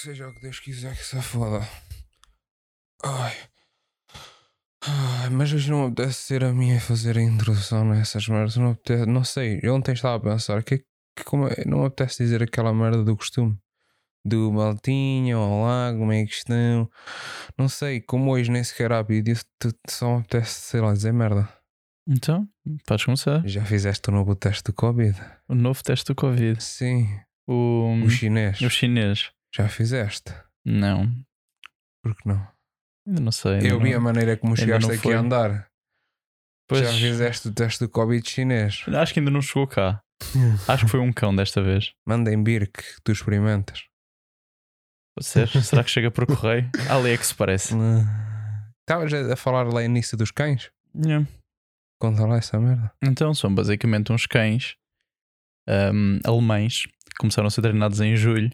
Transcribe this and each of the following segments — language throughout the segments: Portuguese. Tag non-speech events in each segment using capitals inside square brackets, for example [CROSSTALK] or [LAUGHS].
Seja o que Deus quiser que se foda. Ai. Ai, mas hoje não me apetece ser a minha a fazer a introdução nessas merdas. Não, apetece, não sei. Eu ontem estava a pensar que, que como é- não me apetece dizer aquela merda do costume. Do Maltinho, olá, como é que estão? Não sei, como hoje nem sequer há vídeo, só me apetece, sei lá, dizer merda. Então, podes começar. Já fizeste o novo teste do Covid? O novo teste do Covid. Sim. O, O chinês. o chinês. Já fizeste? Não. Por que não? Ainda não sei. Eu vi não- a maneira como chegaste aqui foi. a andar. Pois, Já fizeste o teste do Covid chinês. Acho que ainda não chegou cá. [LAUGHS] Acho que foi um cão desta vez. Mandem vir que tu experimentas. Pode ser? [LAUGHS] Será que chega por correio? AliExpress. Estavas a falar lá início dos cães? Yeah. Conta lá essa merda. Então, são basicamente uns cães ahm, alemães que começaram a ser treinados em julho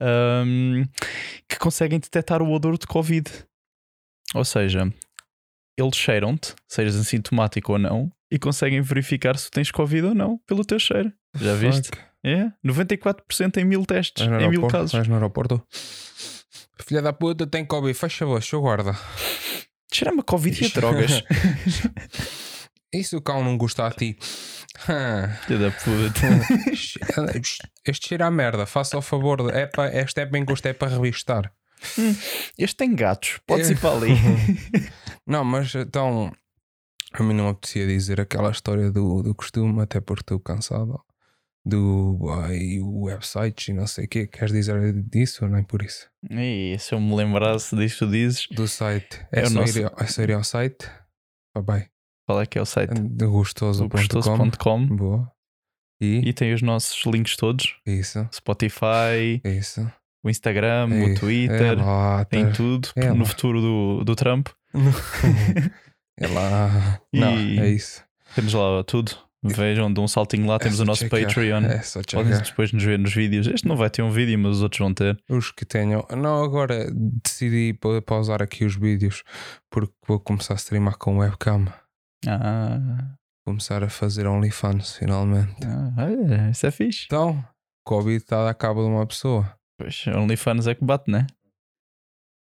ahm, que conseguem detectar o odor de Covid. Ou seja, eles cheiram-te, sejas assintomático ou não, e conseguem verificar se tens Covid ou não pelo teu cheiro. Já viste? Fuck. É, 94% em mil testes, em mil casos. Vais no aeroporto? Filha da puta, tem Covid. Faz favor, seu guarda. Cheira-me a Covid e a drogas. [LAUGHS] Se o cão não gosta a ti? [LAUGHS] Filha da puta. Este cheira a merda. Faça o favor. de- É para, este é bem gosto, é para revistar. Este tem gatos, podes ir para ali. [LAUGHS] Não, mas então a mim não apetecia dizer aquela história do, do costume, até porque estou cansado do ai, o website e não sei o quê. Queres dizer disso ou nem por isso? E se eu me lembrasse disto, dizes Do site. É É, o só, nosso- ir, é só ir ao site. Ah, bem. Qual é que é o site? Do gostoso.com. gostoso.com Boa. E, e tem os nossos links todos: isso, Spotify, isso. o Instagram, É, o Twitter, É tem tá- tudo é no futuro do, do Trump. [LAUGHS] É lá. Não, E- é isso. Temos lá tudo. Vejam, dê um saltinho lá. É Temos o nosso checar. Patreon. É só Podem depois nos ver nos vídeos. Este não vai ter um vídeo, mas os outros vão ter. Os que tenham. Não, agora decidi pa- pausar aqui os vídeos porque vou começar a streamar com webcam. Ah, Começar a fazer OnlyFans finalmente. ah olha, isso é fixe. Então, Covid está a dar cabo de uma pessoa. Pois, OnlyFans é que bate, né?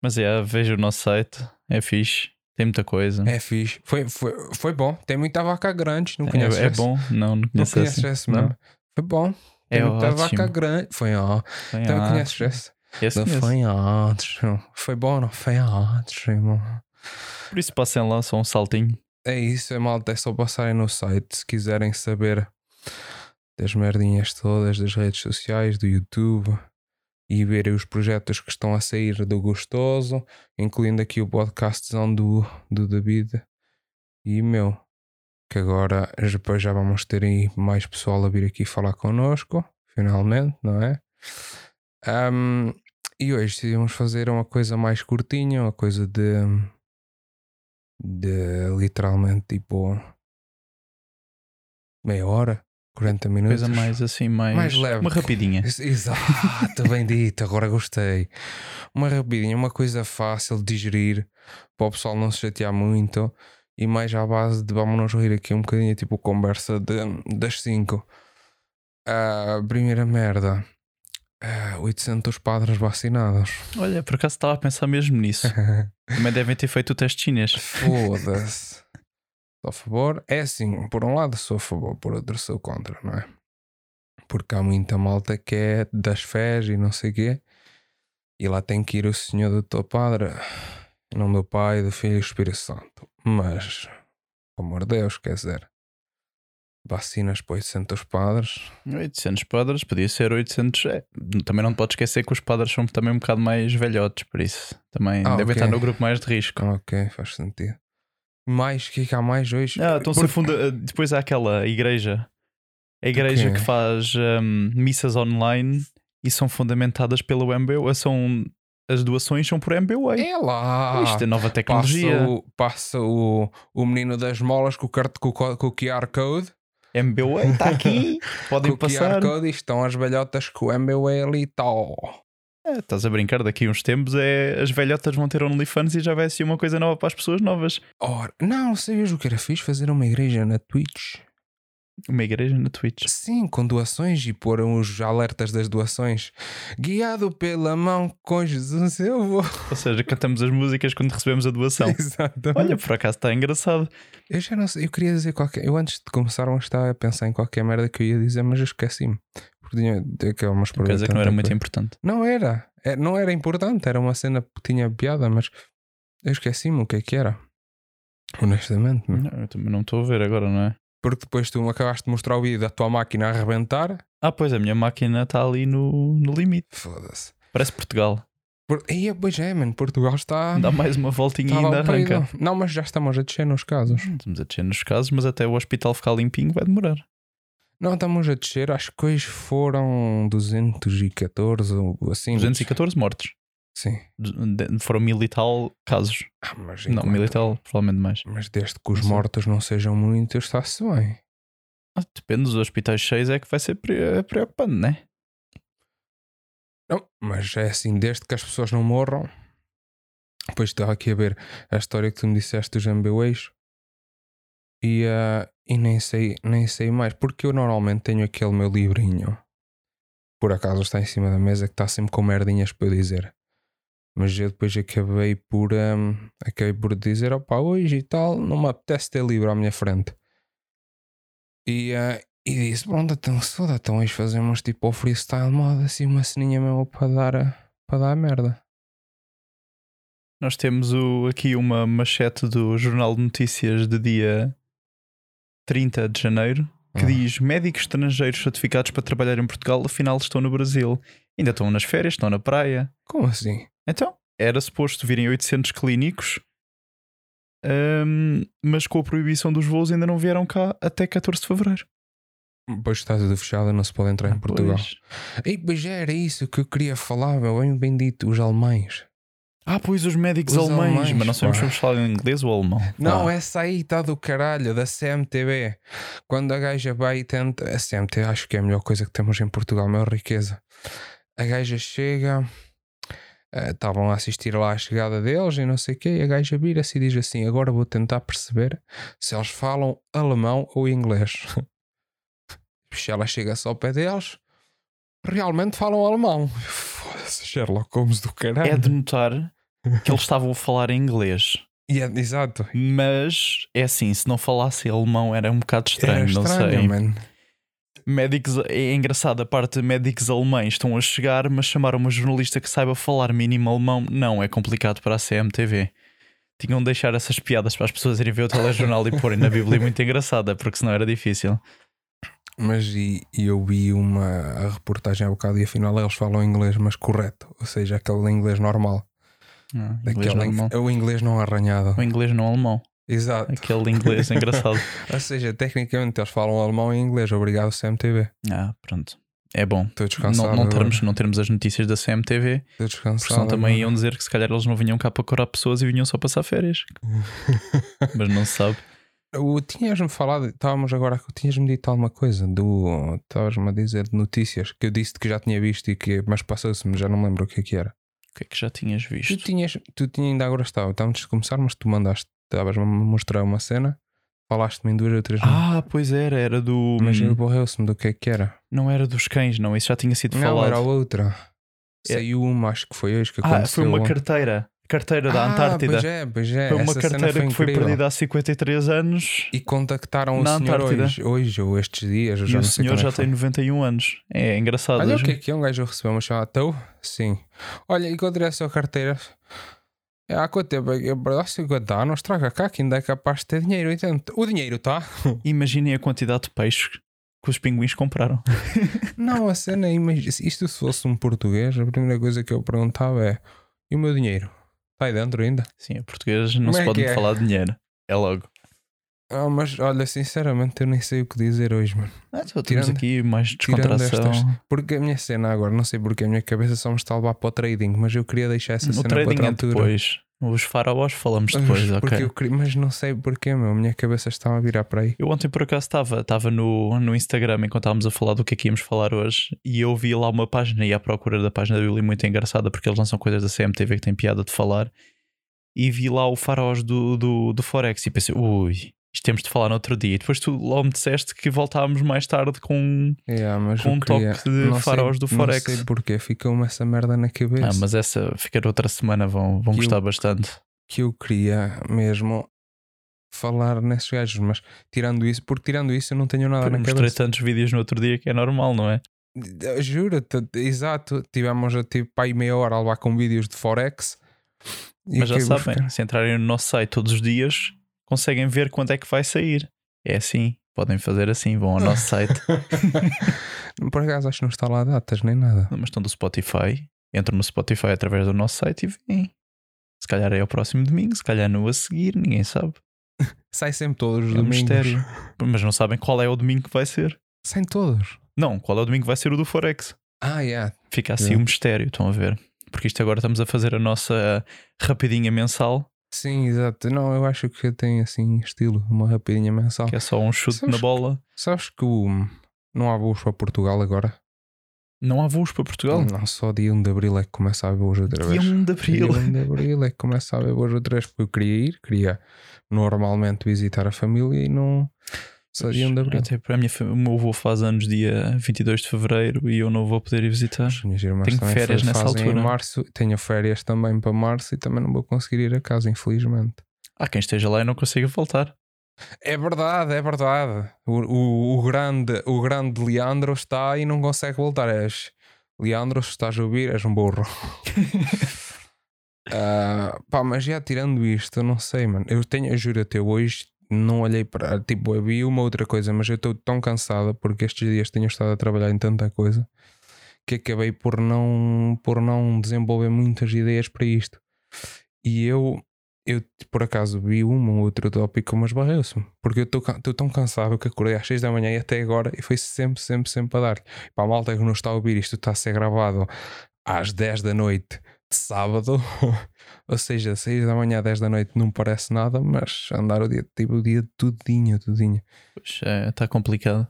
Mas é, veja o nosso site. É fixe. Tem muita coisa. É fixe. Foi, foi, foi bom. Tem muita vaca grande. Não É, conheces é esse? bom. Não, não Não conheço conheces Não. mesmo? Foi bom. Tem É muita ótimo. vaca grande. Foi ó. Tem Então conheces esse? Esse Não conheço. foi ótimo. Foi bom, não foi ótimo. Por isso passem lá só um saltinho. É isso, é malta. É só passarem no site se quiserem saber das merdinhas todas das redes sociais, do YouTube e verem os projetos que estão a sair do Gostoso, incluindo aqui o podcastzão do, do David e meu. Que agora depois já vamos ter aí mais pessoal a vir aqui falar connosco, finalmente, não é? Ahm, e hoje decidimos fazer uma coisa mais curtinha, uma coisa de de literalmente tipo meia hora, 40 minutos. Coisa mais assim, mais, Mais leve. Uma rapidinha. [LAUGHS] Ex- Exato, bem dito, agora gostei. Uma rapidinha, uma coisa fácil de digerir para o pessoal não se chatear muito e mais à base de vamos nos rir aqui um bocadinho, tipo conversa de, das 5. A primeira merda. Ah, 800 padres vacinados. Olha, por acaso estava a pensar mesmo nisso. [LAUGHS] Também devem ter feito o teste chinês. Foda-se. Sou a favor. É assim, por um lado sou a favor, por outro sou contra, não é? Porque há muita malta que é das fés e não sei o quê. E lá tem que ir o Senhor do teu Padre, em nome do Pai, do Filho e do Espírito Santo. Mas, pelo amor de Deus, quer dizer, vacinas para 800 padres. 800 padres, podia ser 800. É. Também não te podes esquecer que os padres são também um bocado mais velhotes, por isso também Ah, devem ok. estar no grupo mais de risco. Ok, faz sentido. Mais, o que é que há mais hoje? Ah, então Porque- funda... Depois há aquela igreja, a igreja quê? que faz hum, missas online e são fundamentadas pelo MBA. São, as doações são por MBA. É lá! Isto é nova passa tecnologia. o, passa o, o menino das molas com o, cart- com, o co- com o QR Code. MBA está aqui, [LAUGHS] podem com o passar. QR Code estão as velhotas com o MBA ali e tal. É, estás a brincar, daqui a uns tempos é, as velhotas vão ter OnlyFans e já vai ser uma coisa nova para as pessoas novas. Ora, não, sabias o que era fixe? Fazer uma igreja na Twitch. Uma igreja na Twitch. Sim, com doações e pôr os alertas das doações. Guiado pela mão com Jesus, eu vou. Ou seja, cantamos as músicas quando recebemos a doação. [LAUGHS] Exatamente. Olha, por acaso está engraçado. Eu já não sei, eu queria dizer qualquer. Eu antes de começar a estar a pensar em qualquer merda que eu ia dizer, mas eu esqueci-me. Porque tinha aquelas Quer dizer que não era muito importante. Não era. É, Não era importante, era uma cena que tinha piada, mas eu esqueci-me o que é que era. Honestamente. Não, eu também não estou a ver agora, não é? Porque depois tu me acabaste de mostrar o vídeo da tua máquina a arrebentar. Ah, pois a minha máquina está ali no, no limite. Foda-se. Parece Portugal. Por... E, pois é, mano, Portugal está. Dá mais uma voltinha e ainda arranca. não. Não, mas já estamos a descer nos casos. Estamos a descer nos casos, mas até o hospital ficar limpinho vai demorar. Não, estamos a descer. Acho que hoje foram 214 ou assim. 214 mortes. Sim. De- Foram mil e tal casos. Ah, mas Não, enquanto- mil e tal, provavelmente mais. Mas desde que os sei. mortos não sejam muitos, está-se bem. Ah, depende dos hospitais cheios, é que vai ser pre- é preocupante, né? Não, mas é assim, desde que as pessoas não morram. Depois estava aqui a ver a história que tu me disseste dos MBWays e, ah, e nem, sei, nem sei mais, porque eu normalmente tenho aquele meu livrinho, por acaso está em cima da mesa, que está sempre com merdinhas para eu dizer. Mas eu depois acabei por, ahm, acabei por dizer: opá, hoje e tal, não me apetece ter livro à minha frente. E, ah, e disse: pronto, então foda, então hoje fazemos tipo o freestyle moda, assim uma ceninha mesmo para dar, a- para dar a merda. Nós temos o, aqui uma machete do Jornal de Notícias de dia 30 de janeiro que Ah. diz médicos estrangeiros certificados para trabalhar em Portugal afinal estão no Brasil. Ainda estão nas férias, estão na praia. Como assim? Então, era suposto virem 800 clínicos, ahm, mas com a proibição dos voos ainda não vieram cá até 14 de fevereiro. Pois está tudo fechado, não se pode entrar em Portugal. Pois. E pois era isso que eu queria falar, meu bem bendito, os alemães. Ah, pois os médicos Os alemães, alemães, mas não sabemos se vamos falar em inglês ou alemão. Não, Ah, essa aí está do caralho, da CMTV. Quando a gaja vai e tenta. A CMTV acho que é a melhor coisa que temos em Portugal, a maior riqueza. A gaja chega, eh, estavam a assistir lá à chegada deles e não sei o quê, e a gaja vira-se e diz assim: Agora vou tentar perceber se eles falam alemão ou inglês. [LAUGHS] Se ela chega-se ao pé deles, realmente falam alemão. [LAUGHS] Foda-se, Sherlock Holmes do caralho. É de notar que eles estavam a falar em inglês. E é- exato. Mas é assim, se não falasse alemão era um bocado Era estranho, não estranho, sei. mano. Médicos, é engraçado, a parte de médicos alemães estão a chegar, mas chamar uma jornalista que saiba falar mínimo alemão, não, é complicado para a CMTV. Tinham de deixar essas piadas para as pessoas irem ver o telejornal e porem na Bíblia muito engraçada, porque senão era difícil. Mas e, e eu vi uma a reportagem há bocado e afinal eles falam inglês, mas correto. Ou seja, aquele inglês normal. Ah, inglês é o inglês não arranhado. O inglês não alemão. Exato. Aquele inglês engraçado. [LAUGHS] Ou seja, tecnicamente eles falam alemão e inglês. Obrigado, CMTV. Ah, pronto. É bom. Não, não, termos, não termos as notícias da CMTV, Estou senão também iam dizer que se calhar eles não vinham cá para curar pessoas e vinham só passar férias. [LAUGHS] Mas não se sabe. Tinhas-me falado, estávamos agora, tinhas-me dito alguma coisa do. Estavas-me a dizer de notícias que eu disse que já tinha visto e que. Mas passou-se-me, já não me lembro o que é que era. O que é que já tinhas Tu visto? tinhas, tu tinha ainda agora estava, estávamos a começar, mas tu mandaste, estavas-me a mostrar uma cena, falaste-me em duas ou três Ah, pois era, era do. mas hum, borreu-se-me do que é que era. Não era dos cães, não. Isso já tinha sido Não, falado. era outra. É. Saiu uma, acho que foi hoje que ah, aconteceu. foi uma carteira. Carteira da Ah, Antártida. Pois é, pois é. Foi uma Essa carteira foi que foi perdida há 53 anos E contactaram o senhor Antártida. hoje, hoje ou estes dias. e o não senhor é já tem 91 anos. É engraçado. Olha o que é que é, um gajo recebeu uma chamada teu? Sim. Olha, encontrei a sua carteira. É, há quanto tempo? Eu perdi 50 anos, traga cá que ainda é capaz de ter dinheiro. O dinheiro está. [LAUGHS] Imaginem a quantidade de peixes que os pinguins compraram. [LAUGHS] Não, a cena é, isto se fosse um português, a primeira coisa que eu perguntava é: e o meu dinheiro? Está aí dentro ainda? Sim, em português não Como se é pode é? falar de dinheiro. É logo. Ah, mas olha, sinceramente eu nem sei o que dizer hoje, mano. Ah, então temos Tirando- aqui mais descontração. estas- Porque a minha cena agora, não sei porque a minha cabeça só me está a levar para o trading, mas eu queria deixar essa cena para é outra altura. depois. Os faraós falamos Mas depois, porque ok. eu mas não sei porquê, meu. A minha cabeça está a virar para aí. Eu ontem por acaso estava estava no, no Instagram enquanto estávamos a falar do que é que íamos falar hoje e eu vi lá uma página e à procura da página da Bíblia muito engraçada porque eles lançam coisas da CMTV que têm piada de falar e vi lá o faraós do, do, do Forex e pensei, ui, Isto temos de falar no outro dia. E depois tu logo me disseste que voltávamos mais tarde com, Yeah, com um queria- toque de não sei- faróis do Forex. Não sei porquê, ficou-me essa merda na cabeça. Ah, mas essa ficar outra semana vão, vão Que gostar eu- bastante. Que eu queria mesmo falar nesses gajos, mas tirando isso, porque tirando isso eu não tenho nada Eu na mostrei cabeça. tantos vídeos no outro dia que é normal, não é? Juro-te, exato. Tivemos a tipo aí meia hora a levar com vídeos de Forex. Mas já por sabem, ficar- se entrarem no nosso site todos os dias, conseguem ver quando é que vai sair. É assim, podem fazer assim, vão ao nosso site. [LAUGHS] Por acaso acho que não está lá datas nem nada. Mas estão do Spotify, entram no Spotify através do nosso site e vêm. Se calhar é ao próximo domingo, se calhar no a seguir, ninguém sabe. [LAUGHS] Sai sempre todos os É um domingos. mistério. Mas não sabem qual é o domingo que vai ser. Saem todos. Não, qual é o domingo que vai ser o do Forex. Ah, yeah. Fica assim Yeah. um mistério, estão a ver? Porque isto agora estamos a fazer a nossa rapidinha mensal, Sim, exato. Não, eu acho que tem assim estilo, uma rapidinha mensal. que é só um chute Sabes na bola. Sabes que o- não há voos para Portugal agora? Não há voos para Portugal. Não, só dia 1 de Abril é que começa a haver voos outra Dia vez. 1 de Dia Abril. 1 de Abril é que começa a haver voos outra vez. Porque eu queria ir, queria normalmente visitar a família e não. Só dia 1 de Abril. Até para a minha o meu avô faz anos dia 22 de Fevereiro e eu não vou poder ir visitar. As minhas irmãs Tenho férias nessa altura. em março. Tenho férias também para março e também não vou conseguir ir a casa, infelizmente. Há quem esteja lá e não consiga voltar. É verdade, é verdade. O, o, o grande, o grande Leandro está e não consegue voltar. És Leandro, se estás a ouvir, és um burro. [LAUGHS] [LAUGHS] Ah, pá, mas já tirando isto, eu não sei, mano. Eu tenho, eu juro até hoje, não olhei para. Tipo, eu vi uma outra coisa, mas eu estou tão cansado porque estes dias tenho estado a trabalhar em tanta coisa que acabei por não, por não desenvolver muitas ideias para isto. E eu, eu por acaso vi um ou outro tópico, mas barreu-se-me. Porque eu estou tão cansado que acordei às 6 da manhã e até agora e foi sempre, sempre, sempre a dar. Para a malta que não está a ouvir, isto está a ser gravado às 10 da noite sábado. [LAUGHS] ou seja, 6 da manhã, 10 da noite não parece nada, mas andar o dia, tipo, o dia tudinho, tudinho. Pois é, está complicado.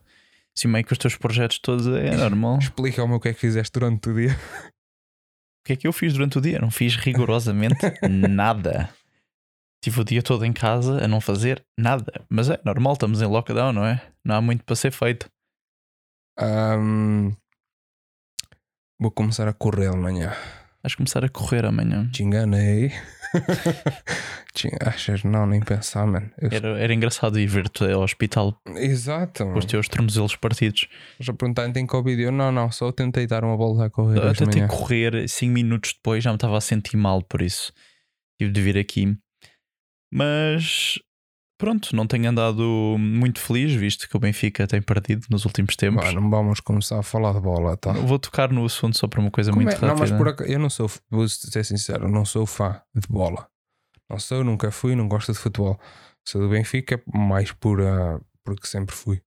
Sim, meio que os teus projetos todos é normal. Explica-me o que é que fizeste durante o dia. O que é que eu fiz durante o dia? Não fiz rigorosamente [LAUGHS] nada. Tive o dia todo em casa a não fazer nada. Mas é normal, estamos em lockdown, não é? Não há muito para ser feito. Ahm, vou começar a correr amanhã. Vais começar a correr amanhã. Te enganei. [LAUGHS] Te- Achas? Não, nem pensar, mano. Eu- Era, era engraçado ir ver-te ao hospital Exato. com os teus tornozelos partidos. Já perguntaram, tem Covid? Eu, não, não, só tentei dar uma volta a correr Eu tentei correr 5 minutos depois, já me estava a sentir mal por isso. Tive de vir aqui. Mas pronto, não tenho andado muito feliz, visto que o Benfica tem perdido nos últimos tempos. Mano, vamos começar a falar de bola, tá? Vou tocar no assunto só para uma coisa Como muito é? Não, mas rápida. por acaso, eu não sou, vou ser sincero, não sou fã de bola. Não sou, nunca fui, não gosto de futebol. Sou do Benfica, mais por, ah, porque sempre fui.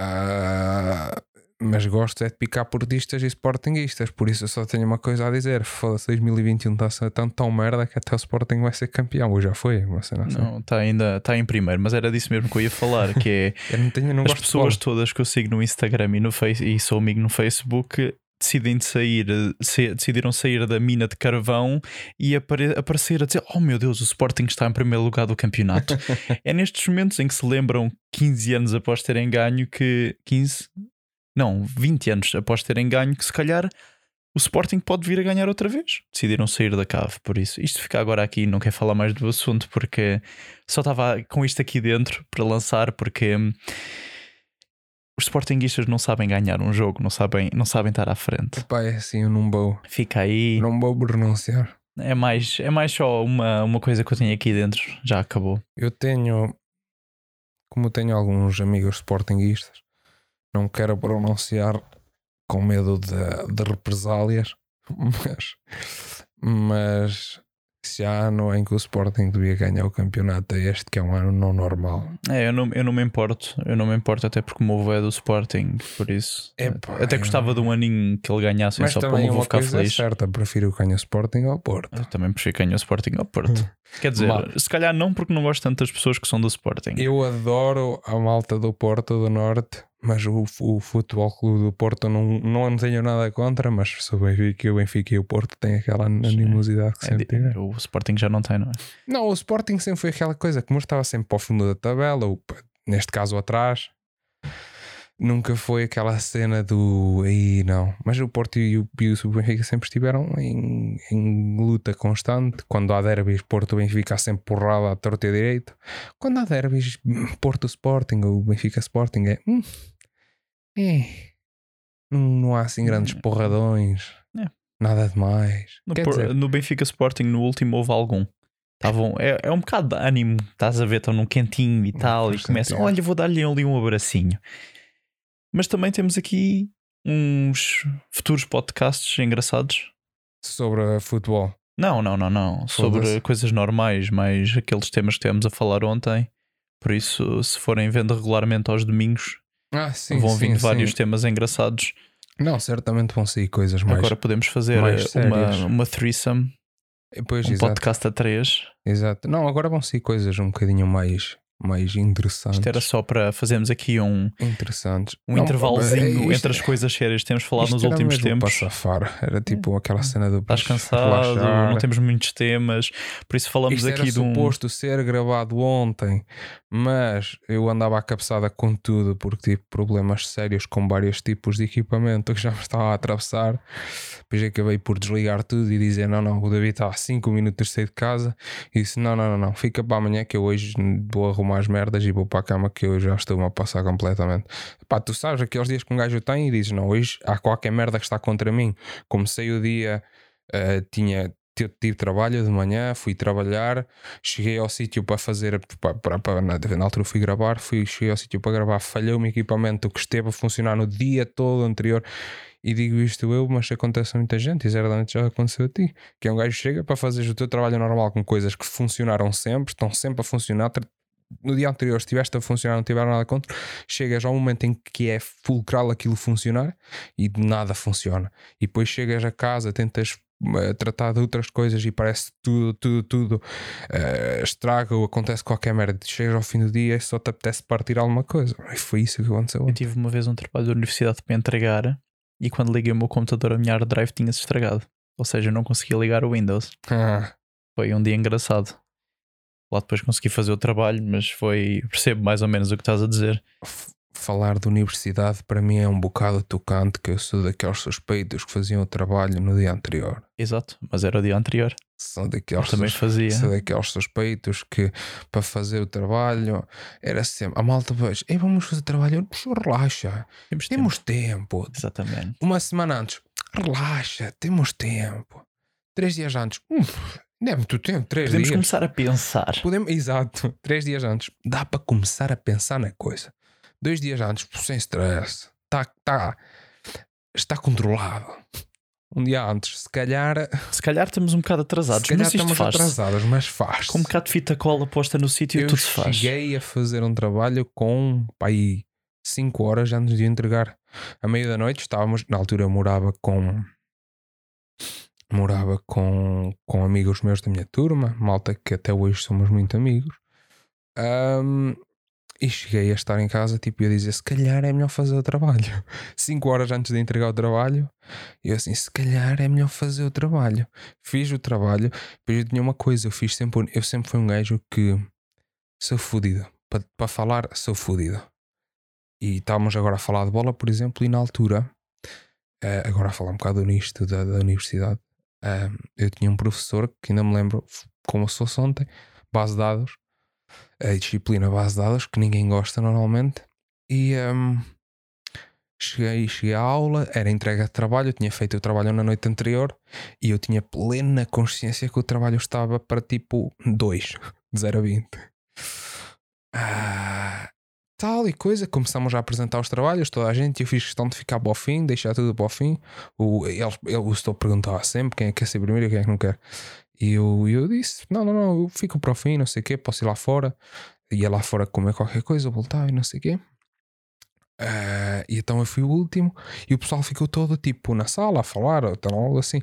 Ah, mas gosto é de picar portistas e sportinguistas, por isso eu só tenho uma coisa a dizer. Foda-se, 2021 está tão, tão merda que até o Sporting vai ser campeão. Ou já foi, assim. Não, está ainda está em primeiro, mas era disso mesmo que eu ia falar, que é [LAUGHS] Eu não tenho, eu não as pessoas todas que eu sigo no Instagram e no face e sou amigo no Facebook decidem de sair, decidiram sair da mina de carvão e apare- aparecer a dizer: Oh meu Deus, o Sporting está em primeiro lugar do campeonato. [LAUGHS] é nestes momentos em que se lembram 15 anos após terem ganho que 15? Não, 20 anos após terem ganho que se calhar o Sporting pode vir a ganhar outra vez. Decidiram sair da cave, por isso. Isto fica agora aqui, não quero falar mais do assunto porque só estava com isto aqui dentro para lançar porque hum, os Sportinguistas não sabem ganhar um jogo, não sabem, não sabem estar à frente. Pá, é assim, eu não vou, Fica aí. não vou renunciar. É mais, é mais só uma, uma coisa que eu tenho aqui dentro. Já acabou. Eu tenho, como tenho alguns amigos sportinguistas, não quero pronunciar com medo de, de represálias, [LAUGHS] mas, mas se há ano em que o Sporting devia ganhar o campeonato, é este que é um ano não normal. É, eu não, eu não me importo. Eu não me importo, até porque o meu é do Sporting, por isso. Epá, até eu- gostava de um aninho que ele ganhasse Mas só para o também avô uma ficar coisa é feliz. certa, prefiro que ganhe o Sporting ao Porto. Eu também prefiro que ganhe o Sporting ao Porto. [LAUGHS] Quer dizer, Mal. se calhar não porque não gosto tanto das pessoas que são do Sporting. Eu adoro a malta do Porto do Norte, Mas o, o Futebol Clube do Porto não, não tenho nada contra, mas sou o Benfica e o Benfica e o Porto têm aquela animosidade que É sempre tiveram. o Sporting já não tem, não é? Não, o Sporting sempre foi aquela coisa que estava sempre para o fundo da tabela, ou neste caso atrás. Nunca foi aquela cena do aí não. Mas o Porto e o, e o Benfica sempre estiveram em, em luta constante. Quando há derbys, Porto Benfica há sempre porrada à torta e direito. Quando há derbys, Porto Sporting ou Benfica Sporting é. hum, é. Não, não há assim grandes Hum. porradões. É. Nada demais. No, Por- dizer, no Benfica Sporting, no último, houve algum. Estavam, é, é um bocado de ânimo, estás a ver, estão num cantinho e tal, e começam, olha, vou dar-lhe ali um abracinho. Mas também temos aqui uns futuros podcasts engraçados. sobre futebol. Não, não, não, não. Sobre coisas normais, mais aqueles temas que tivemos a falar ontem. Por isso, se forem vendo regularmente aos domingos, Ah, sim, vão sim, vindo sim. vários temas engraçados. Não, certamente vão sair coisas mais. Agora podemos fazer eh, uma, uma threesome, pois, um exato, podcast a três. exato. Não, agora vão sair coisas um bocadinho mais, mais interessantes. Isto era só para fazermos aqui um, Interessantes. um Não, intervalozinho isto- entre as coisas sérias que temos falado nos últimos tempos. Para safar. Era tipo aquela cena do. Estás cansado, relaxar. não temos muitos temas, por isso falamos Isto aqui era de um. suposto ser gravado ontem, mas eu andava à cabeçada com tudo porque tive problemas sérios com vários tipos de equipamento que já me estava a atravessar. Depois acabei por desligar tudo e dizer: Não, não, o David está a 5 minutos de sair de casa. E disse: Não, não, não, não, fica para amanhã que eu hoje vou arrumar as merdas e vou para a cama que eu já estou-me a passar completamente. Pá, tu sabes aqueles dias que um gajo tem e dizes: Não, hoje há qualquer merda que está contra mim. Comecei o dia, eh, tinha. Tive, trabalho de manhã, fui trabalhar, cheguei ao sítio para fazer, para, para, na, na altura fui gravar, fui, cheguei ao sítio para gravar, falhou o meu equipamento que esteve a funcionar no dia todo anterior. E digo isto eu, mas acontece a muita gente, e certamente já aconteceu a ti. Que é um gajo chega para fazer o teu trabalho normal com coisas que funcionaram sempre, estão sempre a funcionar. No dia anterior estiveste a funcionar, não tiveram nada contra, chegas ao momento em que é fulcral aquilo funcionar e nada funciona. E depois chegas a casa, tentas eh, tratar de outras coisas e parece tudo, tudo, tudo eh, estraga ou acontece qualquer merda. Chegas ao fim do dia e só te apetece partir alguma coisa. E foi isso que aconteceu. Eu tive uma vez um trabalho da universidade para entregar e quando liguei o meu computador, a minha hard drive tinha-se estragado. Ou seja, eu não conseguia ligar o Windows. Ah, Foi um dia engraçado. Lá depois consegui fazer o trabalho, mas foi. Percebo mais ou menos o que estás a dizer. Falar de universidade para mim é um bocado tocante, que eu sou daqueles suspeitos que faziam o trabalho no dia anterior. Exato, mas era o dia anterior. Sou daqueles, Eu também fazia. sou daqueles suspeitos que para fazer o trabalho era sempre. A malta veja, "Ei, vamos fazer trabalho, relaxa, Temos tempo. temos tempo. Exatamente. Uma semana antes, relaxa, temos tempo. Três dias antes, hum, não é muito tempo, três Podemos dias. começar a pensar. Podemos, exato, três dias antes. Dá para começar a pensar na coisa. Dois dias antes, sem stress. Tá, tá, está controlado. Um dia antes, se calhar, Se calhar estamos um bocado atrasados, se calhar mas estamos atrasados, mas faz. Com um bocado de fita cola posta no sítio, tudo se faz. cheguei a fazer um trabalho com pá, aí 5 horas antes de entregar. À meia da noite estávamos, na altura eu morava com morava com, com amigos meus da minha turma, malta que até hoje somos muito amigos. Ahm, e cheguei a estar em casa tipo, e a dizer: se calhar é melhor fazer o trabalho. [LAUGHS] 5 horas antes de entregar o trabalho, eu assim: se calhar é melhor fazer o trabalho. Fiz o trabalho, depois eu tinha uma coisa, eu fiz sempre, eu sempre fui um gajo que sou fodido. Para pa falar, sou fodido. E estávamos agora a falar de bola, por exemplo, e na altura, eh, agora a falar um bocado nisto da, da universidade, eh, eu tinha um professor que ainda me lembro, como se fosse ontem, base de dados, a disciplina base de dados, que ninguém gosta normalmente, e ehm, cheguei, cheguei à aula, era entrega de trabalho, eu tinha feito o trabalho na noite anterior, e eu tinha plena consciência que o trabalho estava para tipo 2, de 0 a 20. Ah, tal e coisa, começamos a apresentar os trabalhos, toda a gente, eu fiz questão de ficar para o fim, deixar tudo para o fim. O, o Estou perguntava sempre quem é que quer ser primeiro e quem é que não quer. E eu, eu disse: Não, não, não, eu fico para o fim, não sei o quê, posso ir lá fora. Ia lá fora comer qualquer coisa, voltava e não sei o quê. Ah, e então eu fui o último e o pessoal ficou todo tipo na sala a falar ou tal, algo assim.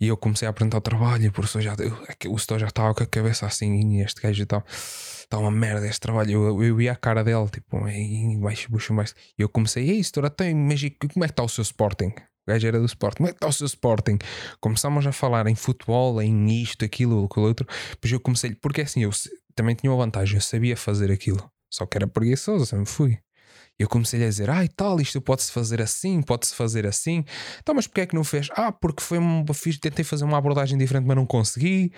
E eu comecei a apresentar o trabalho e o professor já, eu- o setor já estava com a cabeça assim e este gajo está uma merda este trabalho. Eu, eu ia à cara dele, tipo, "Ei, baixo, baixo, baixo. E eu comecei, ei, doutora, tem, mas como é que está o seu Sporting? O gajo era do Sporting, como é que está o seu Sporting? Começámos a falar em futebol, em isto, aquilo, aquilo outro. Depois eu comecei, porque assim, eu também tinha uma vantagem, eu sabia fazer aquilo, só que era preguiçoso, sempre fui. Eu comecei a dizer, ah, e tal, isto pode-se fazer assim, pode-se fazer assim. Então, mas porquê é que não fez? Ah, porque foi fiz, tentei fazer uma abordagem diferente, mas não consegui.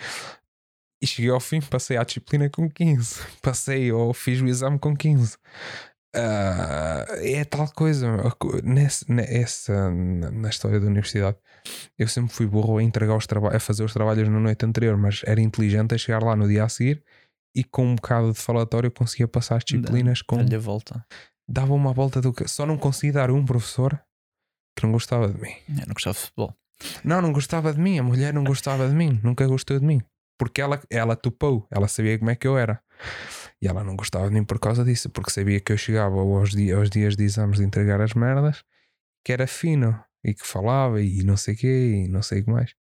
E cheguei ao fim, passei à disciplina com 15. [LAUGHS] Passei ou fiz o exame com 15. Ah, é tal coisa. a co- Nesse, nessa, na história da universidade, eu sempre fui burro a entregar os trabalhos, a fazer os trabalhos na noite anterior, mas era inteligente a chegar lá no dia a seguir e com um bocado de falatório conseguia passar as disciplinas com Dá-lhe a volta. dava uma volta do que só não consegui dar um professor que não gostava de mim. Eu não gostava de futebol. Não, não gostava de mim, a mulher não gostava de mim, nunca gostou de mim. Porque ela, ela topou, ela sabia como é que eu era. E ela não gostava de mim por causa disso, porque sabia que eu chegava aos, dia, aos dias de exames de entregar as merdas, que era fino e que falava e não sei o quê e não sei o que mais.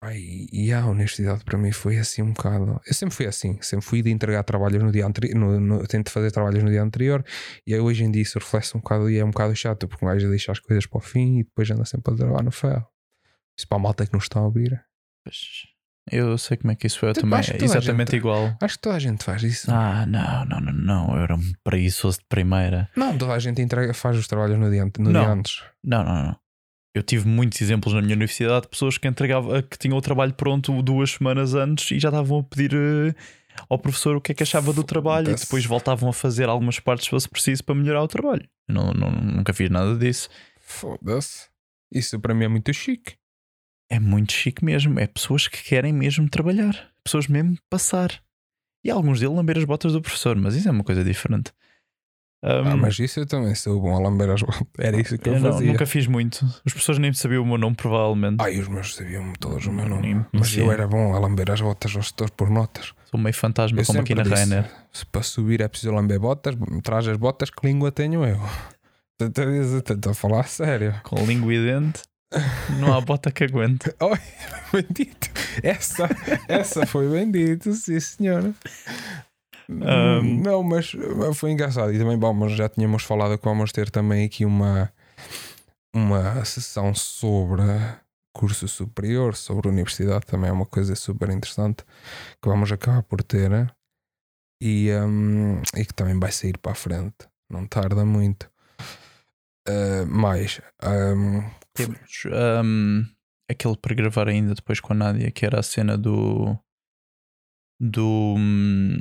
Ai, e a universidade para mim foi assim um bocado. Eu sempre fui assim, sempre fui de entregar trabalhos no dia anterior, tento fazer trabalhos no dia anterior, e aí hoje em dia isso reflete um bocado e é um bocado chato, porque um gajo deixa as coisas para o fim e depois anda sempre a trabalhar no ferro. Isso para a malta que não está a ouvir. Pois, eu sei como é que isso é eu também. É exatamente gente- igual. Acho que toda a gente faz isso. Ah, não, não, não, não. Eu era um preguiçoso de primeira. Não, toda a gente entrega, faz os trabalhos no dia, no Não. dia antes. Não, não, não. Eu tive muitos exemplos na minha universidade de pessoas que entregavam, que tinham o trabalho pronto duas semanas antes e já estavam a pedir eh, ao professor o que é que achava do trabalho e depois voltavam a fazer algumas partes se fosse preciso para melhorar o trabalho. Não, não- nunca fiz nada disso. Foda-se. Isso para mim é muito chique. É muito chique mesmo. É pessoas que querem mesmo trabalhar. Pessoas mesmo passar. E alguns deles lamber as botas do professor, mas isso é uma coisa diferente. Ah, Ahm, mas isso eu também sou bom a lamber as voltas. [LAUGHS] Era isso que eu, eu não- fazia. nunca fiz muito. Os professores nem sabiam o meu nome, provavelmente. Ai, os meus sabiam todos o meu nome. me Mas eu conhecia. era bom a lamber as botas aos setores por notas. Sou meio fantasma Eu como aqui na disse, Rainer. Se para subir é preciso lamber botas, traz as botas, que língua tenho eu? [LAUGHS] Estou a falar a sério. Com língua e dente, não há bota que aguente. [LAUGHS] Bendito. Essa, essa foi bendito, sim senhor. Um, Não, mas foi engraçado. E também, bom, mas já tínhamos falado que vamos ter também aqui uma, uma sessão sobre curso superior, sobre universidade, também é uma coisa super interessante que vamos acabar por ter e, um, e que também vai sair para a frente. Não tarda muito. Uh, mais, um, Temos ahm, aquele para gravar ainda depois com a Nádia, que era a cena do. do. hum,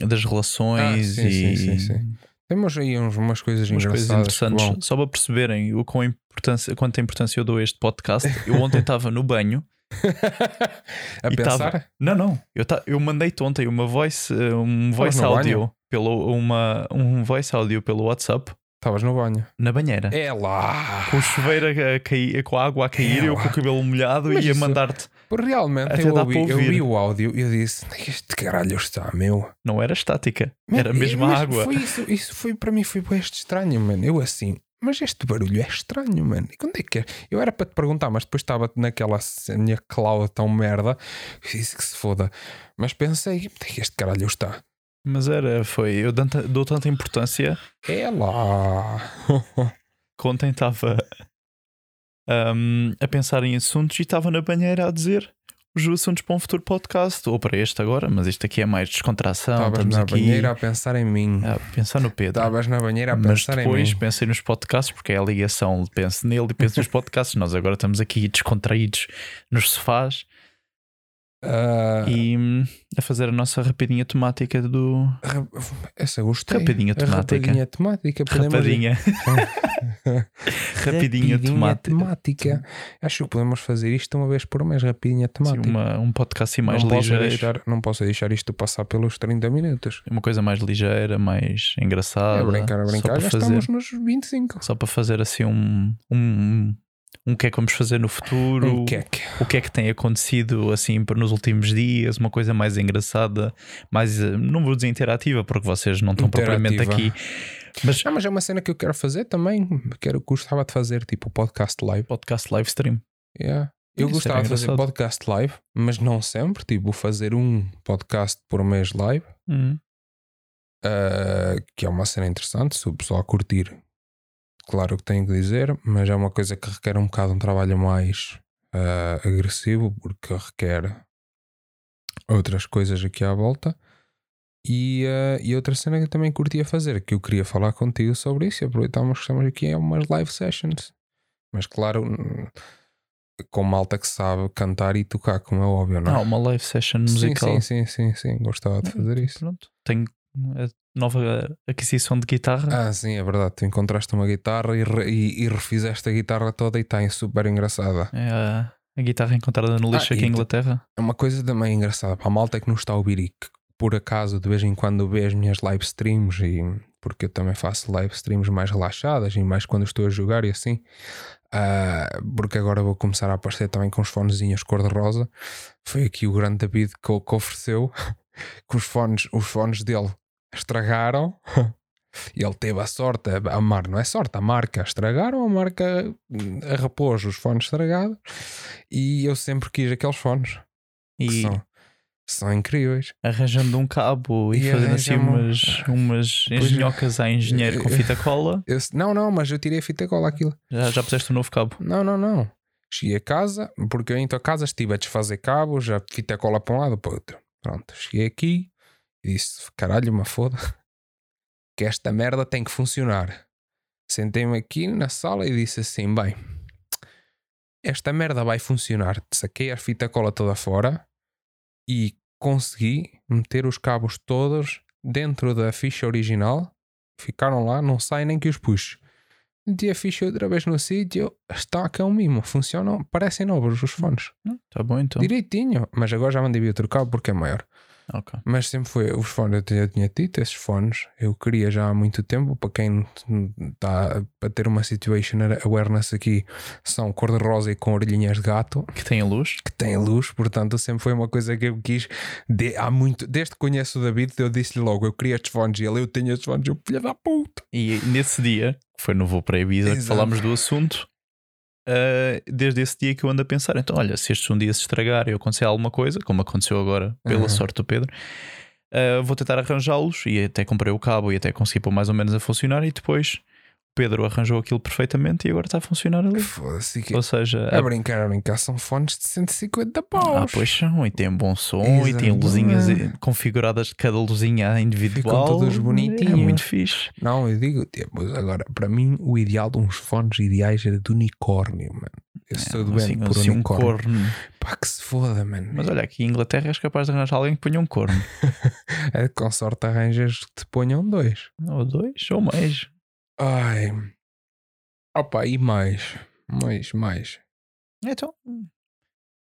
das relações Ah, sim, e. sim, sim, sim. temos aí uns, umas coisas Umas coisas interessantes, vão- só para perceberem o quão importância, quanta importância eu dou a este podcast. Eu ontem estava no banho [LAUGHS] a pensar. tava- Não, não. Eu, ta... eu mandei-te ontem uma voice, eh, um voice audio pelo uma um voice audio pelo WhatsApp Estavas no banho. na banheira. É lá! Com o chuveiro a cair, com a água a cair, É eu com o cabelo molhado Mas e a mandar-te. Realmente Até eu ouvi, eu ouvir. vi o áudio e eu disse: "Onde é este caralho está, meu? Não era estática, era mesmo a água. Foi isso, isso foi para mim foi bué estranho, mano. Eu assim, mas este barulho é estranho, mano. E quando é que é? Eu era para te perguntar, mas depois estava naquela minha cloud tão merda. Disse que se foda. Mas pensei, onde é que este caralho está? Mas era, foi. Eu dou tanta- dou tanta importância É lá. [LAUGHS] ontem estava ahm, a pensar em assuntos e estava na banheira a dizer os assuntos para um futuro podcast, ou para este agora, mas isto aqui é mais descontração. Estavas na aqui banheira a pensar em mim. a pensar no Pedro. Estavas na banheira a Mas pensar em depois mim. pensei nos podcasts, porque é a ligação, penso nele e penso nos [LAUGHS] podcasts. Nós agora estamos aqui descontraídos nos sofás Ah, e hum, a fazer a nossa rapidinha temática do. Essa gostei. Rapadinha A temática. Rapadinha temática. podemos- Rapadinha. [LAUGHS] rapidinha temática. temática. Acho que podemos fazer isto uma vez por mês, rapidinha Sim, temática. uma- um podcast assim mais não, posso ligeiro. deixar, não posso deixar isto passar pelos 30 minutos. Uma coisa mais ligeira, mais engraçada. É brincar, a só brincar. Já fazer, estamos nos 25. Só para fazer assim um. um um que é que vamos fazer no futuro, Um queque. o que é que tem acontecido assim nos últimos dias, uma coisa mais engraçada, mais eh, não vou dizer interativa, porque vocês não estão propriamente aqui, mas Ah, mas é uma cena que eu quero fazer também. Quero, gostava de fazer tipo podcast live. podcast live stream. Yeah. Eu Isso gostava de fazer podcast live, mas não sempre. Tipo, fazer um podcast por mês live, Uhum. ah, que é uma cena interessante. Se o pessoal curtir, claro que tenho que dizer, mas é uma coisa que requer um bocado um trabalho mais ah, agressivo, porque requer outras coisas aqui à volta. E, ah, e outra cena que eu também curtia fazer, que eu queria falar contigo sobre isso, e aproveitarmos que estamos aqui, é umas live sessions. Mas claro, hum, com malta que sabe cantar e tocar, como é óbvio, não é? Ah, uma live session Sim, musical. Sim, sim, sim, sim, gostava de fazer isso. Pronto. Tenho a nova aquisição de guitarra. Ah, sim, é verdade. Tu encontraste uma guitarra e, re- e, e refizeste a guitarra toda e está super engraçada. É a, a guitarra encontrada no lixo Ah, aqui em Inglaterra. É uma coisa também engraçada para a malta que nos está a ouvir e que por acaso de vez em quando vê as minhas live streams e porque eu também faço live streams mais relaxadas e mais quando estou a jogar e assim. Ah, porque agora vou começar a aparecer também com os fonezinhos cor-de-rosa. Foi aqui o grande David que, que ofereceu [LAUGHS] que os fones, os fones dele estragaram. E [LAUGHS] ele teve a sorte, a mar, não é sorte, a marca estragaram, a marca hum, arrapôs os fones estragados e eu sempre quis aqueles fones E são, são incríveis. arranjando um cabo e, E fazendo assim umas, [LAUGHS] umas engenhocas a engenheiro com fita cola. [LAUGHS] Eu- não, não, mas eu tirei a fita cola aquilo. Já, já puseste um novo cabo. Não, não, não. Cheguei a casa, porque eu em tua casa estive a desfazer cabos, a fita cola para um lado para o outro. Pronto, cheguei aqui e disse: caralho, uma foda, [LAUGHS] que esta merda tem que funcionar. Sentei-me aqui na sala e disse assim: bem, esta merda vai funcionar. Saquei a fita cola toda fora e consegui meter os cabos todos dentro da ficha original. Ficaram lá, não sai nem que os puxe. Meti a ficha outra vez no sítio, está que é um mimo, funcionam, parecem novos os fones. Tá bom então. Direitinho, mas agora já mandei vir outro cabo porque é maior. Ok. Mas sempre foi os fones, eu tinha, eu tinha dito, esses fones, eu queria já há muito tempo, para quem está a ter uma situational awareness aqui, são cor-de-rosa e com orelhinhas de gato, Que tem luz. que têm luz, portanto sempre foi uma coisa que eu quis, de, há muito, desde que conheço o David, eu disse-lhe logo, eu queria estes fones, e ele, eu tenho estes fones, eu, filha da puta. E nesse dia, que foi no voo para Ibiza, que falámos do assunto. Ah, desde esse dia que eu ando a pensar, então olha, se estes um dia se estragarem ou acontecer alguma coisa, como aconteceu agora, pela Uhum. sorte do Pedro, ah, vou tentar arranjá-los e até comprei o cabo e até consegui pôr mais ou menos a funcionar e depois Pedro arranjou aquilo perfeitamente e agora está a funcionar ali. Foda-se, que- Ou seja, A brincar, a brincar, são fones de 150 paus. ah, pois são, e tem bom som e tem luzinhas configuradas de cada luzinha individual. todos É bonitinhos. muito fixe. Não, eu digo, tipo, agora, para mim, o ideal de uns fones ideais era de unicórnio, mano. Eu sou doente Assim, por assim, um unicórnio. corno. Pá, que se foda, mano. Mas olha, aqui em Inglaterra és capaz de arranjar alguém que ponha um corno. [LAUGHS] É com sorte arranjas que te ponham dois. ou dois, ou mais. Ai. Opa, e mais? Mais, mais. Então,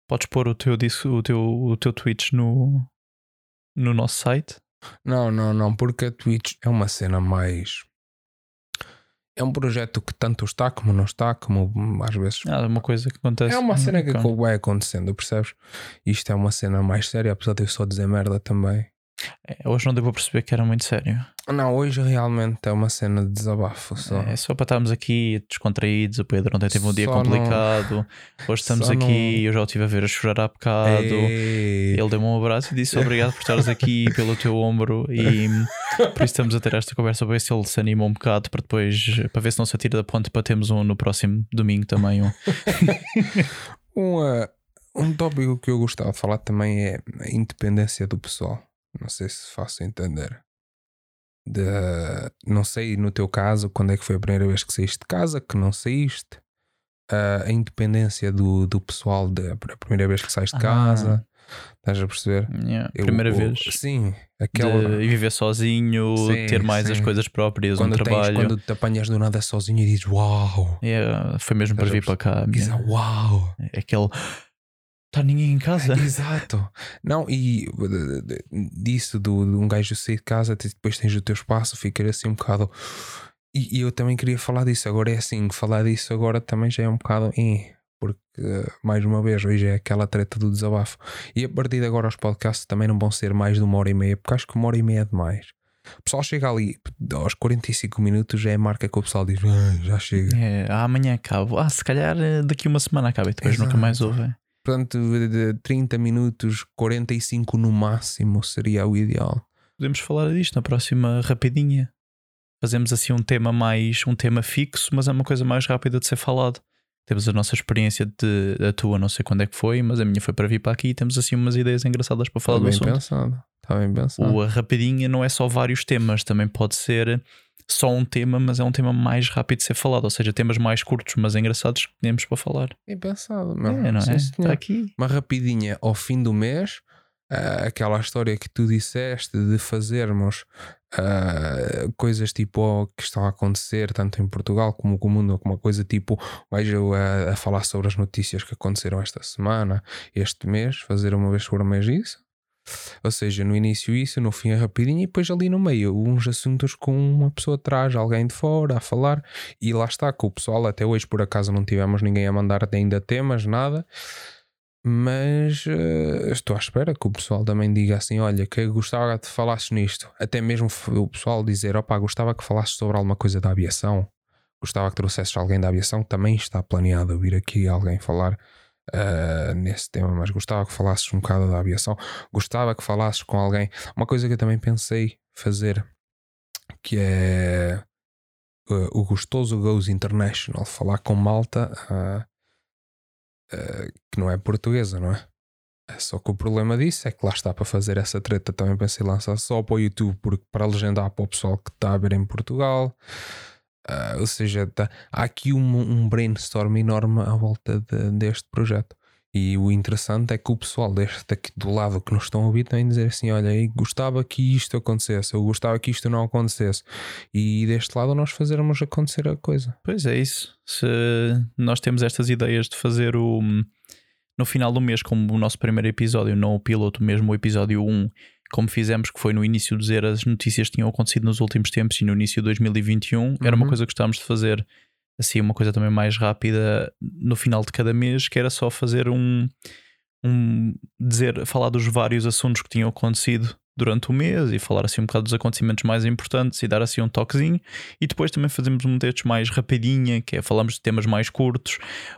podes pôr o teu, disco, o teu, o teu Twitch no, no nosso site. Não, não, não, porque a Twitch é uma cena mais. É um projeto que tanto está como não está, como hum, às vezes. Ah, é uma coisa que acontece. É uma cena que vai acontecendo, percebes? Isto é uma cena mais séria, apesar de eu só dizer merda também. É, hoje não deu para perceber que era muito sério. Não, hoje realmente é uma cena de desabafo só. É só para estarmos aqui descontraídos. O Pedro ontem teve um dia Só não- complicado. Hoje estamos só aqui. não- Eu já o estive a ver a chorar há bocado. Ei. Ele deu-me um abraço e disse obrigado por estares aqui [LAUGHS] pelo teu ombro e por isso estamos a ter esta conversa para ver se ele se anima um bocado para depois para ver se não se atira da ponte para termos um no próximo domingo também um. [LAUGHS] Um, um tópico que eu gostava de falar também é a independência do pessoal. Não sei se faço entender. De, não sei no teu caso quando é que foi a primeira vez que saíste de casa, que não saíste. Uh, a independência do, do pessoal de, a primeira vez que saíste de Ah. casa. Estás a perceber? Yeah, Eu- Primeira o- vez Sim, aquela. de viver sozinho, Sim, ter mais as sim. coisas próprias, quando, um tens, trabalho. quando te apanhas do nada sozinho e dizes uau! Yeah, foi mesmo para Estás a vir para cá. a Dizes minha- uau! É aquele. Está ninguém em casa. [LAUGHS] Exato. Não, e disso, do, de um gajo sair de casa, depois tens o teu espaço, ficar assim um bocado. E, e eu também queria falar disso. Agora é assim, falar disso agora também já é um bocado. eh, porque, mais uma vez, hoje é aquela treta do desabafo. E a partir de agora, os podcasts também não vão ser mais de uma hora e meia, porque acho que uma hora e meia é demais. O pessoal chega ali aos 45 minutos, já é a marca que o pessoal diz: "Ah, já chega. É, amanhã acabo. Ah, se calhar eh, daqui uma semana acaba e depois nunca Exato. mais ouve. Portanto, de 30 minutos, 45 no máximo seria o ideal. Podemos falar disto na próxima rapidinha. Fazemos assim um tema mais um tema fixo, mas é uma coisa mais rápida de ser falado. Temos a nossa experiência de a tua, não sei quando é que foi, mas a minha foi para vir para aqui e temos assim umas ideias engraçadas para falar Está do bem assunto. pensado. Está bem pensado. O a rapidinha não é só vários temas, também pode ser só um tema, mas é um tema mais rápido de ser falado, ou seja, temas mais curtos, mas engraçados que temos para falar. Bem pensado. meu. é, não Sim, é? Está aqui. Uma rapidinha ao fim do mês. ah, aquela história que tu disseste de fazermos ah, coisas tipo oh, que estão a acontecer tanto em Portugal como no mundo, como uma coisa tipo vejo a, a falar sobre as notícias que aconteceram esta semana, este mês, fazer uma vez por mês isso. Ou seja, no início isso, no fim é rapidinho e depois ali no meio uns assuntos com uma pessoa atrás, alguém de fora a falar e lá está com o pessoal. Até hoje por acaso não tivemos ninguém a mandar ainda temas, nada. Mas eh, estou à espera que o pessoal também diga assim: olha, que gostava que falasses nisto. Até mesmo o pessoal dizer: opá, gostava que falasses sobre alguma coisa da aviação. Gostava que trouxesses alguém da aviação. Também está planeado vir aqui alguém falar eh, nesse tema, mas gostava que falasses um bocado da aviação. Gostava que falasses com alguém. Uma coisa que eu também pensei fazer, que é eh, o Gostoso Goes International, falar com malta. eh, que não é portuguesa, não é? Só que o problema disso é que lá está para fazer essa treta. Também pensei lançar só para o YouTube, porque para legendar para o pessoal que está a ver em Portugal. Ah, ou seja, tá- há aqui um, um brainstorm enorme à volta de- deste projeto. E o interessante é que o pessoal deste aqui do lado que nos estão a ouvir também dizer assim: olha, eu gostava que isto acontecesse, eu gostava que isto não acontecesse. E deste lado nós fazermos acontecer a coisa. Pois é isso. Se nós temos estas ideias de fazer o no final do mês, como o nosso primeiro episódio, não o piloto, mesmo o episódio 1, como fizemos, que foi no início de dizer as notícias que tinham acontecido nos últimos tempos e no início de 2021, era uma Uhum. coisa que gostávamos de fazer assim, uma coisa também mais rápida no final de cada mês, que era só fazer um, um dizer, falar dos vários assuntos que tinham acontecido durante o mês e falar assim um bocado dos acontecimentos mais importantes e dar assim um toquezinho e depois também fazemos um destes mais rapidinha, que é falamos de temas mais curtos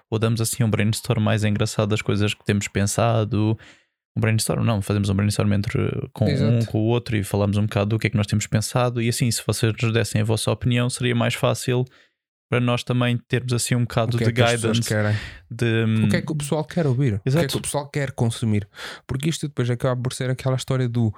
ou damos assim um brainstorm mais engraçado das coisas que temos pensado um brainstorm, não, fazemos um brainstorm entre com um, Exato. com o outro e falamos um bocado do que é que nós temos pensado e assim, se vocês nos dessem a vossa opinião, seria mais fácil para nós também termos assim um O bocado de é pessoas guidance de O que é que o pessoal quer ouvir? O que é Exato. que o pessoal quer consumir? Porque isto depois acaba por ser aquela história do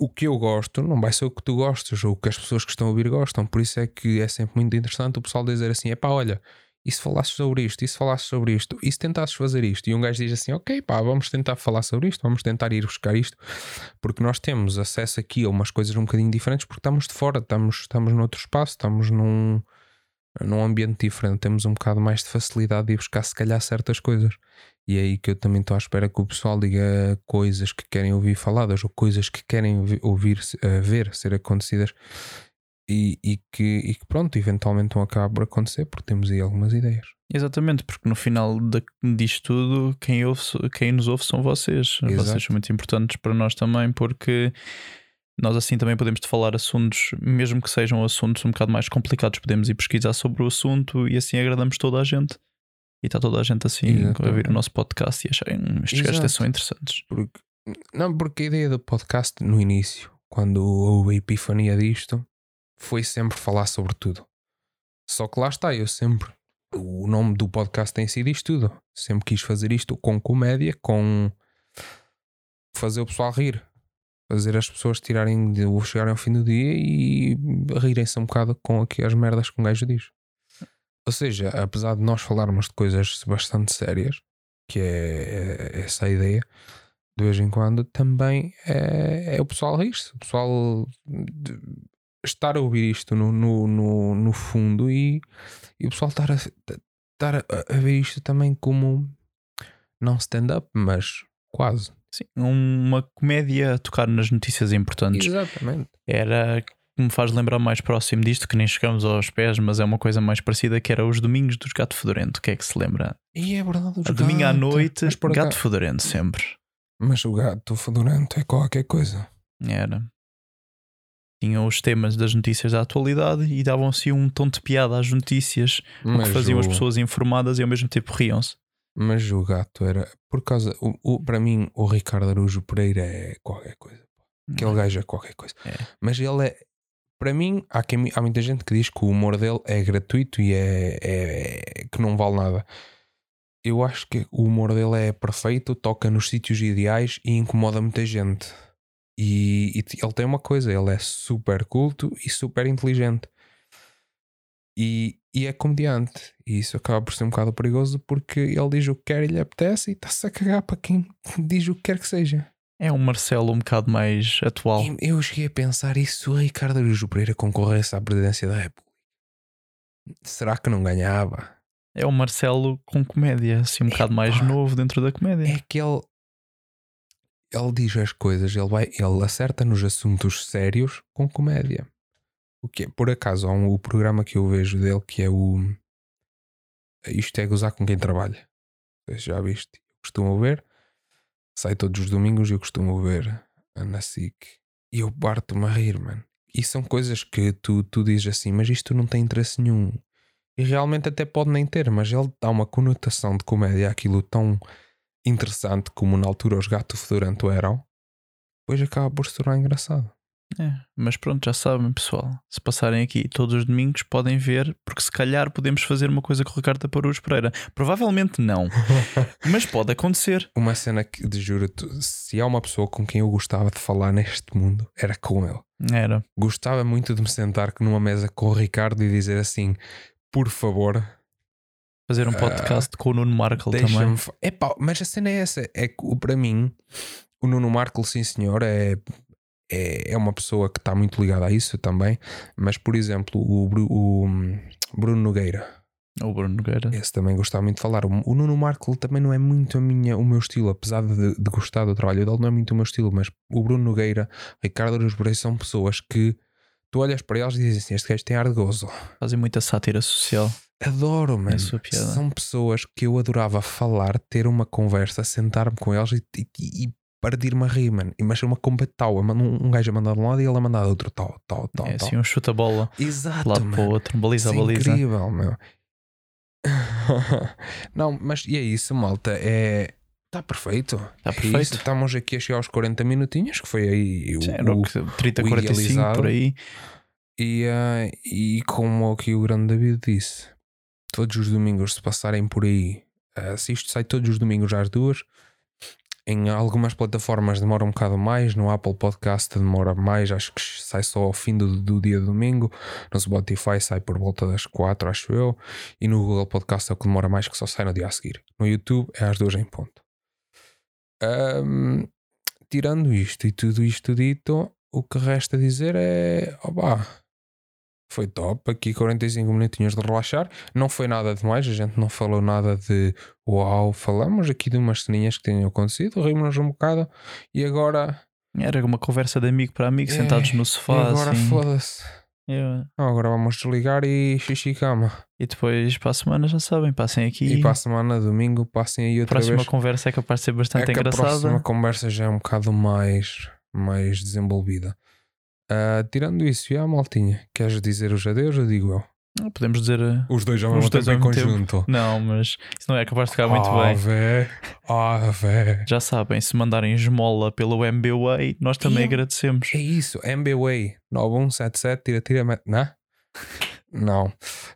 o que eu gosto não vai ser o que tu gostas ou o que as pessoas que estão a ouvir gostam. Por isso é que é sempre muito interessante o pessoal dizer assim: é pá, olha, e se falasses sobre isto, e se falasses sobre isto, e se tentasses fazer isto? E um gajo diz assim: ok, pá, vamos tentar falar sobre isto, vamos tentar ir buscar isto, porque nós temos acesso aqui a umas coisas um bocadinho diferentes, porque estamos de fora, estamos, estamos noutro espaço, estamos num, num ambiente diferente, temos um bocado mais de facilidade de ir buscar, se calhar, certas coisas. E é aí que eu também estou à espera que o pessoal diga coisas que querem ouvir faladas ou coisas que querem vi- ouvir, eh, ver ser acontecidas e, e que, e que, pronto, eventualmente vão acabar por acontecer porque temos aí algumas ideias. Exatamente, porque no final da- disto tudo, quem, ouve, quem nos ouve são vocês. Exato. Vocês são muito importantes para nós também, porque nós assim também podemos te falar assuntos, mesmo que sejam assuntos um bocado mais complicados, podemos ir pesquisar sobre o assunto e assim agradamos toda a gente. E está toda a gente assim a ouvir Exatamente. o nosso podcast e acharem "Hum, estes gajos Exato. são interessantes. Porque, não, porque a ideia do podcast no início, quando houve a epifania disto, foi sempre falar sobre tudo. Só que lá está, eu sempre. O nome do podcast tem sido isto tudo. Sempre quis fazer isto com comédia, com fazer o pessoal rir. Fazer as pessoas tirarem de, ou chegarem ao fim do dia e rirem-se um bocado com aqui as merdas que um gajo diz. Ou seja, apesar de nós falarmos de coisas bastante sérias, que é, é essa ideia, de vez em quando também é, é o pessoal rir-se, o pessoal estar a ouvir isto no, no, no, no fundo e, e o pessoal estar a, estar a, a ver isto também como não stand-up, mas quase. Sim, uma comédia a tocar nas notícias importantes. Exatamente. Era que me faz lembrar mais próximo disto, que nem chegamos aos pés, mas é uma coisa mais parecida, que era os domingos dos gato fedorento. O que é que se lembra? E é verdade, os A domingo à noite, gato acaso- fedorento sempre. mas o gato fedorento é qualquer coisa. Era. Tinham os temas das notícias da atualidade e davam assim um tom de piada às notícias, o que faziam o- as pessoas informadas e ao mesmo tempo riam-se. Mas o gato era. Por causa. O, o- para mim, o Ricardo Araújo Pereira é qualquer coisa. Aquele gajo é qualquer coisa. É. Mas ele é. Para mim, há, quem, há muita gente que diz que o humor dele é gratuito e é, é- que não vale nada. Eu acho que o humor dele é perfeito, toca nos sítios ideais e incomoda muita gente. E, e ele tem uma coisa: ele é super culto e super inteligente. E, e é comediante. E isso acaba por ser um bocado perigoso porque ele diz o que quer e lhe apetece e está-se a cagar para quem [LAUGHS] diz o que quer que seja. É um Marcelo um bocado mais atual. E eu cheguei a pensar isso o Ricardo Araújo Pereira concorresse à presidência da República. Será que não ganhava? É um Marcelo com comédia, assim um bocado mais novo dentro da comédia. É que ele ele diz as coisas, ele vai, ele acerta nos assuntos sérios com comédia. O que é, por acaso há um o programa que eu vejo dele que é o Isto é gozar com quem trabalha. Já viste? Eu costumo ver, sai todos os domingos e eu costumo ver na SIC e eu parto-me a rir, mano. E são coisas que tu, tu dizes assim, mas isto não tem interesse nenhum. E realmente até pode nem ter, mas ele dá uma conotação de comédia àquilo tão interessante como na altura os gato fedorento eram, depois acaba por se tornar engraçado. É, mas pronto, já sabem, pessoal. Se passarem aqui todos os domingos, podem ver, porque se calhar podemos fazer uma coisa com o Ricardo Aparus Pereira. Provavelmente não, [LAUGHS] mas pode acontecer. Uma cena que, de juro, se há uma pessoa com quem eu gostava de falar neste mundo, era com ele. Era. Gostava muito de me sentar numa mesa com o Ricardo e dizer assim: por favor, Fazer um podcast com o Nuno Markle também. Epá, mas a cena é essa: é que para mim, o Nuno Marco, sim senhor, é. É, é uma pessoa que está muito ligada a isso também, mas por exemplo, o, o Bruno Nogueira, O Bruno Nogueira. Esse também gostava muito de falar. O, o Nuno Marco também não é muito a minha, o meu estilo, apesar de, de gostar do trabalho dele, não é muito o meu estilo. Mas o Bruno Nogueira, Ricardo Aruz são pessoas que tu olhas para eles e dizes assim: Este gajo tem ar de gozo. Fazem muita sátira social. Adoro, mano. a sua piada. São pessoas que eu adorava falar, ter uma conversa, sentar-me com eles e, e, e partir-me a rir, mano. E mas uma compra tal, um, um gajo a mandar de um lado e ele a mandar do outro, tal, tal, tal. é tal. assim um chuta-bola Exato, de lado mano. para o outro, baliza é baliza. incrível, meu. [LAUGHS] não, mas e é isso, malta. É. Está perfeito. Está É perfeito. isso, Estamos aqui a chegar aos 40 minutinhos, que foi aí o, era o o- que 30, o 45 idealizado. por aí. e, ah, e como aqui o grande David disse, todos os domingos, se passarem por aí, ah, se isto sai todos os domingos às duas, em algumas plataformas demora um bocado mais, no Apple Podcast demora mais, acho que sai só ao fim do, do dia domingo, no Spotify sai por volta das quatro, acho eu, e no Google Podcast é o que demora mais, que só sai no dia a seguir. No YouTube é às duas em ponto. Ahm, tirando isto e tudo isto dito, o que resta dizer é: opá, foi top. Aqui 45 minutinhos de relaxar. Não foi nada demais, a gente não falou nada de uau. Falamos aqui de umas ceninhas que tenham acontecido, rimos um bocado e agora. Era uma conversa de amigo para amigo, sentados no sofá. agora assim. foda-se. É. Não, Agora vamos desligar e xixi cama. E depois para a semana já sabem, passem aqui. E, para a semana, domingo, passem aí a outra próxima vez. conversa é capaz de ser bastante é que a engraçada. próxima conversa já é um bocado mais, mais desenvolvida. Ah, tirando isso, e a maltinha, queres dizer os adeus? Eu digo eu. Podemos dizer. uh, Os dois ao mesmo tempo em conjunto. Não, mas isso não é capaz de ficar muito ah, bem. Vé. Ah, vé. Já sabem, se mandarem esmola pelo MBWay, nós também Ih, agradecemos. É isso, MBWay 9177, tira, tira. Não? Não.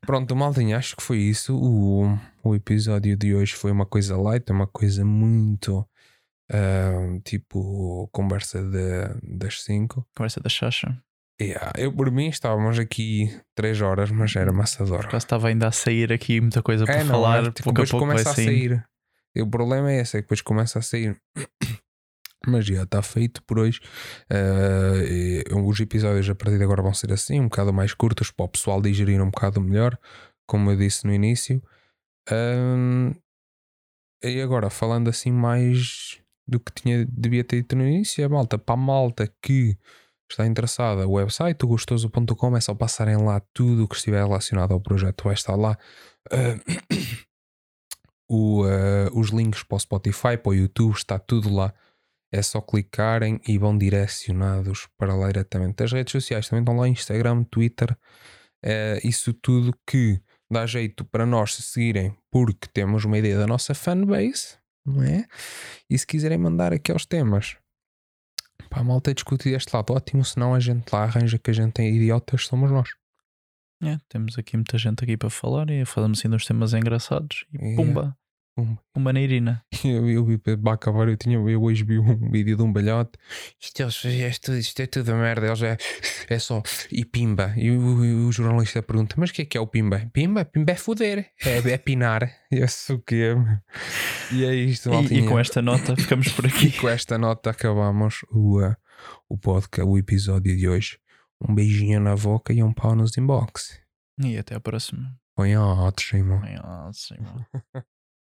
Pronto, maltinha, acho que foi isso. O, o episódio de hoje foi uma coisa light, uma coisa muito. Ah, tipo, conversa de, das 5. Conversa da Chacha. Yeah, eu por mim estávamos aqui 3 horas, mas era amassador. Por acaso estava ainda a sair aqui muita coisa para É, falar. mas, tipo, pouco a depois pouco vai começa a sair. E o problema é esse, é que depois começa a sair. [COUGHS] Mas já está feito por hoje. E os episódios a partir de agora vão ser assim, um bocado mais curtos para o pessoal digerir um bocado melhor, como eu disse no início. Ahm, e agora, falando assim mais do que tinha, devia ter dito no início, é malta, para a malta que está interessada, o website, gostoso.com, é só passarem lá tudo o que estiver relacionado ao projeto, vai estar lá. Ah, [COUGHS] o, ah, os links para o Spotify, para o YouTube, está tudo lá. É só clicarem e vão direcionados para lá diretamente. As redes sociais também estão lá: Instagram, Twitter, é isso tudo que dá jeito para nós se seguirem, porque temos uma ideia da nossa fanbase, não é? E se quiserem mandar aqueles temas Pá, a malta discutir este lado, ótimo, senão a gente lá arranja que a gente tem idiotas, somos nós. É, temos aqui muita gente aqui para falar e falamos assim dos temas engraçados e É. pumba, Pumba. pumba na irina. [LAUGHS] Eu, eu vi para acabar, eu, tinha, eu hoje vi um vídeo de um balhote. Isto, é- isto, isto é tudo merda, eles é, é só. E pimba. E o, e o jornalista pergunta: Mas o que é que é o pimba? Pimba? Pimba é foder, é, é pinar. E [LAUGHS] eu sei o quê? E é isto, E, e com esta nota ficamos por [LAUGHS] E aqui. com esta nota acabamos o, uh, o podcast, o episódio de hoje. Um beijinho na boca e um pau nos inbox. E até a próxima. Põe ótimo. Sim, mano.